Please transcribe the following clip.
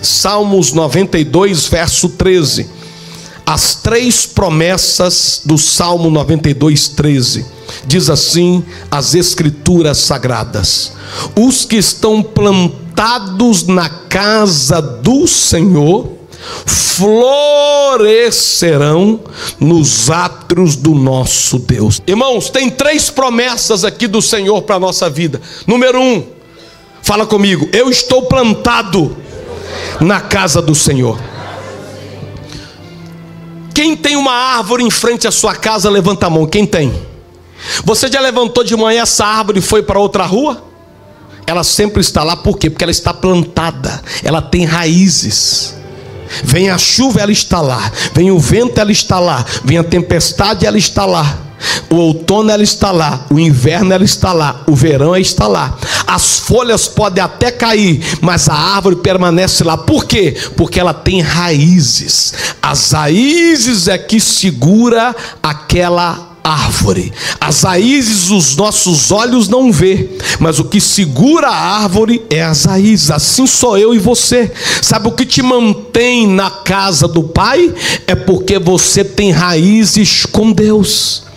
Salmos 92, verso 13. As três promessas do Salmo 92, 13. Diz assim as Escrituras Sagradas: Os que estão plantados na casa do Senhor florescerão nos átrios do nosso Deus. Irmãos, tem três promessas aqui do Senhor para a nossa vida. Número um, fala comigo, eu estou plantado na casa do Senhor. Quem tem uma árvore em frente à sua casa, levanta a mão. Quem tem? Você já levantou de manhã essa árvore e foi para outra rua? Ela sempre está lá, por quê? Porque ela está plantada, ela tem raízes. Vem a chuva, ela está lá. Vem o vento, ela está lá. Vem a tempestade, ela está lá. O outono ela está lá, o inverno ela está lá, o verão ela está lá. As folhas podem até cair, mas a árvore permanece lá. Por quê? Porque ela tem raízes. As raízes é que segura aquela árvore. As raízes os nossos olhos não vê, mas o que segura a árvore é as raízes. Assim sou eu e você. Sabe o que te mantém na casa do Pai? É porque você tem raízes com Deus.